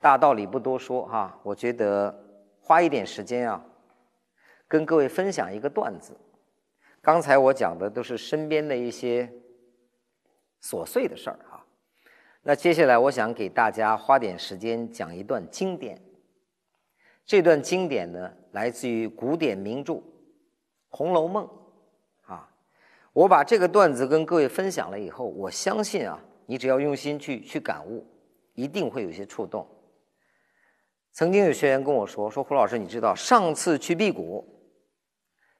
大道理不多说哈，我觉得花一点时间啊，跟各位分享一个段子。刚才我讲的都是身边的一些琐碎的事儿哈，那接下来我想给大家花点时间讲一段经典。这段经典呢，来自于古典名著《红楼梦》啊。我把这个段子跟各位分享了以后，我相信啊，你只要用心去去感悟，一定会有些触动。曾经有学员跟我说：“说胡老师，你知道上次去辟谷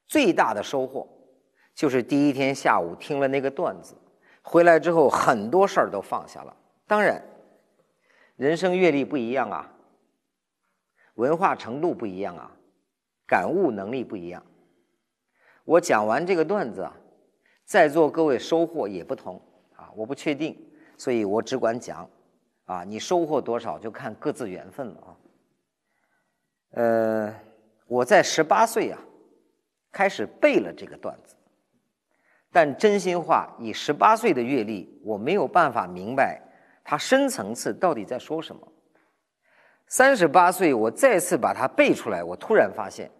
最大的收获，就是第一天下午听了那个段子，回来之后很多事儿都放下了。当然，人生阅历不一样啊，文化程度不一样啊，感悟能力不一样。我讲完这个段子啊，在座各位收获也不同啊，我不确定，所以我只管讲啊，你收获多少就看各自缘分了啊。”呃，我在十八岁啊，开始背了这个段子，但真心话，以十八岁的阅历，我没有办法明白它深层次到底在说什么。三十八岁，我再次把它背出来，我突然发现，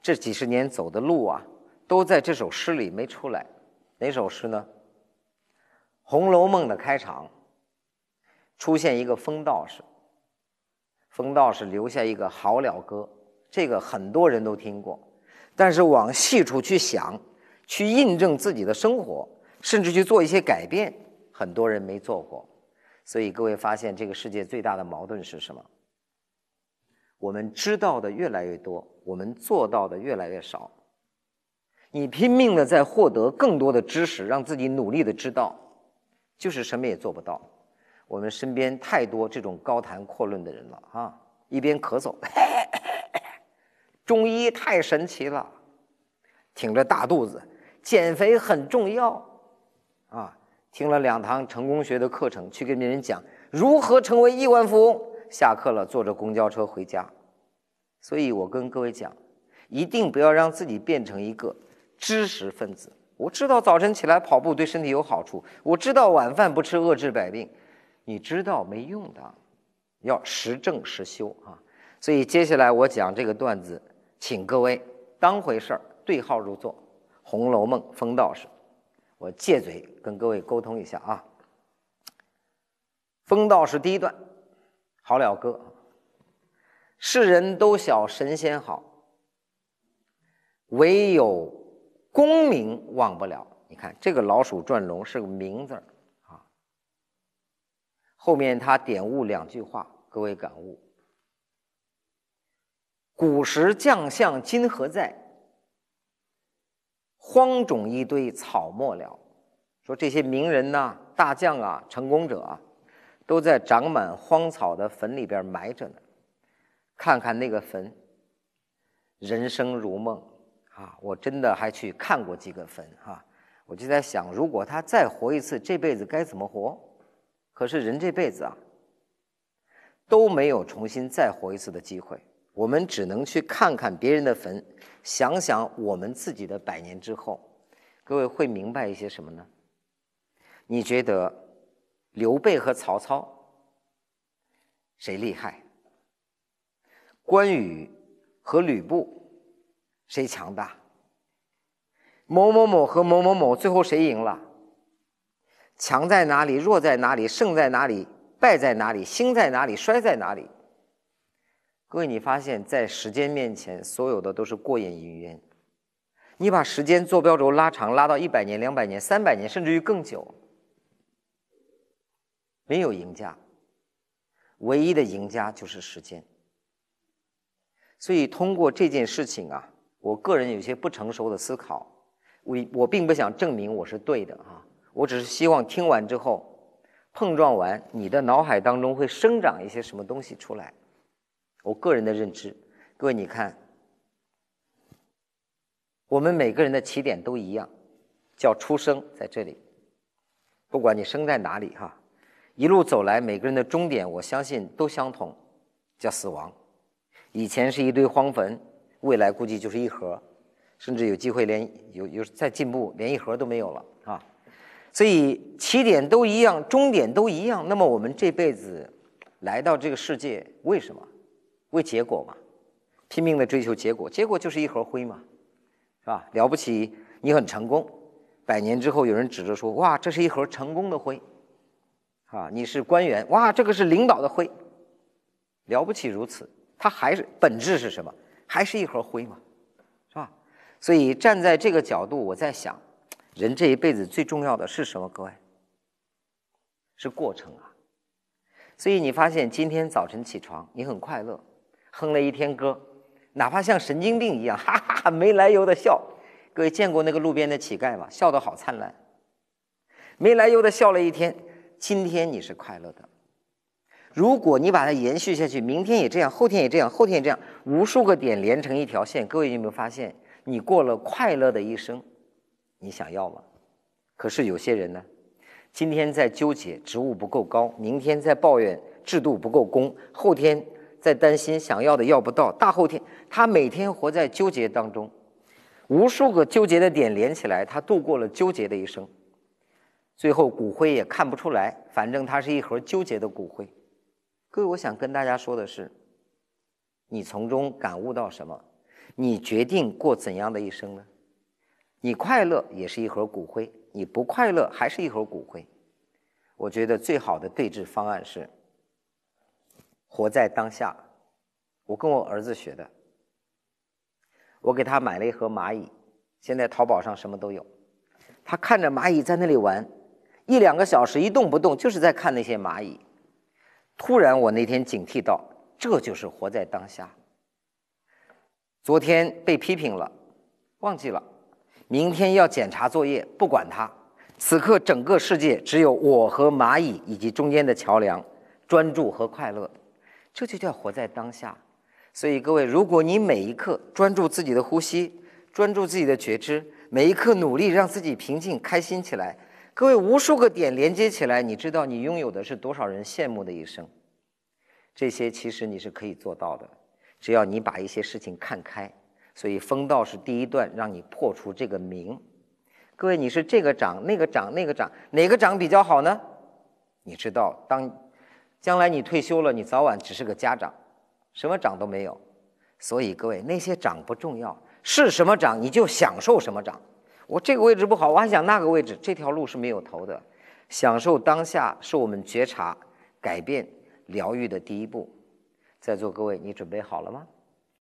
这几十年走的路啊，都在这首诗里没出来。哪首诗呢？《红楼梦》的开场，出现一个疯道士。风道士留下一个好了歌，这个很多人都听过，但是往细处去想，去印证自己的生活，甚至去做一些改变，很多人没做过。所以各位发现，这个世界最大的矛盾是什么？我们知道的越来越多，我们做到的越来越少。你拼命的在获得更多的知识，让自己努力的知道，就是什么也做不到。我们身边太多这种高谈阔论的人了啊！一边咳嗽，中医太神奇了，挺着大肚子，减肥很重要啊！听了两堂成功学的课程，去跟别人讲如何成为亿万富翁。下课了，坐着公交车回家。所以我跟各位讲，一定不要让自己变成一个知识分子。我知道早晨起来跑步对身体有好处，我知道晚饭不吃饿治百病。你知道没用的，要实证实修啊！所以接下来我讲这个段子，请各位当回事儿，对号入座，《红楼梦》风道士，我借嘴跟各位沟通一下啊。风道士第一段，好了歌，世人都晓神仙好，唯有功名忘不了。你看这个老鼠转龙是个名字儿。后面他点悟两句话，各位感悟：古时将相今何在？荒冢一堆草没了。说这些名人呐、大将啊、成功者啊，都在长满荒草的坟里边埋着呢。看看那个坟，人生如梦啊！我真的还去看过几个坟哈，我就在想，如果他再活一次，这辈子该怎么活？可是人这辈子啊，都没有重新再活一次的机会。我们只能去看看别人的坟，想想我们自己的百年之后，各位会明白一些什么呢？你觉得刘备和曹操谁厉害？关羽和吕布谁强大？某某某和某某某最后谁赢了？强在哪里？弱在哪里？胜在哪里？败在哪里？兴在哪里？衰在哪里？各位，你发现，在时间面前，所有的都是过眼云烟。你把时间坐标轴拉长，拉到一百年、两百年、三百年，甚至于更久，没有赢家，唯一的赢家就是时间。所以，通过这件事情啊，我个人有些不成熟的思考，我我并不想证明我是对的啊。我只是希望听完之后，碰撞完，你的脑海当中会生长一些什么东西出来。我个人的认知，各位你看，我们每个人的起点都一样，叫出生在这里。不管你生在哪里哈，一路走来，每个人的终点，我相信都相同，叫死亡。以前是一堆荒坟，未来估计就是一盒，甚至有机会连有有再进步，连一盒都没有了啊。所以起点都一样，终点都一样。那么我们这辈子来到这个世界为什么？为结果嘛，拼命的追求结果，结果就是一盒灰嘛，是吧？了不起，你很成功，百年之后有人指着说，哇，这是一盒成功的灰，啊，你是官员，哇，这个是领导的灰，了不起如此，它还是本质是什么？还是一盒灰嘛，是吧？所以站在这个角度，我在想，人这一辈子最重要的是什么？各位，是过程啊。所以你发现今天早晨起床，你很快乐，哼了一天歌，哪怕像神经病一样，哈哈哈，没来由的笑。各位见过那个路边的乞丐吗？笑得好灿烂，没来由的笑了一天。今天你是快乐的。如果你把它延续下去，明天也这样，后天也这样，后天也这样，无数个点连成一条线。各位有没有发现，你过了快乐的一生？你想要吗？可是有些人呢，今天在纠结职务不够高，明天在抱怨制度不够公，后天在担心想要的要不到，大后天他每天活在纠结当中，无数个纠结的点连起来，他度过了纠结的一生，最后骨灰也看不出来，反正他是一盒纠结的骨灰。各位，我想跟大家说的是，你从中感悟到什么？你决定过怎样的一生呢？你快乐也是一盒骨灰，你不快乐还是一盒骨灰。我觉得最好的对峙方案是活在当下。我跟我儿子学的，我给他买了一盒蚂蚁，现在淘宝上什么都有。他看着蚂蚁在那里玩，一两个小时一动不动，就是在看那些蚂蚁。突然，我那天警惕到，这就是活在当下。昨天被批评了，忘记了；明天要检查作业，不管它。此刻，整个世界只有我和蚂蚁以及中间的桥梁，专注和快乐，这就叫活在当下。所以，各位，如果你每一刻专注自己的呼吸，专注自己的觉知，每一刻努力让自己平静、开心起来。各位，无数个点连接起来，你知道你拥有的是多少人羡慕的一生？这些其实你是可以做到的，只要你把一些事情看开。所以风道是第一段，让你破除这个名。各位，你是这个长那个长那个长哪个长比较好呢？你知道，当将来你退休了，你早晚只是个家长，什么长都没有。所以各位，那些长不重要，是什么长你就享受什么长。我这个位置不好，我还想那个位置，这条路是没有头的。享受当下是我们觉察、改变、疗愈的第一步。在座各位，你准备好了吗？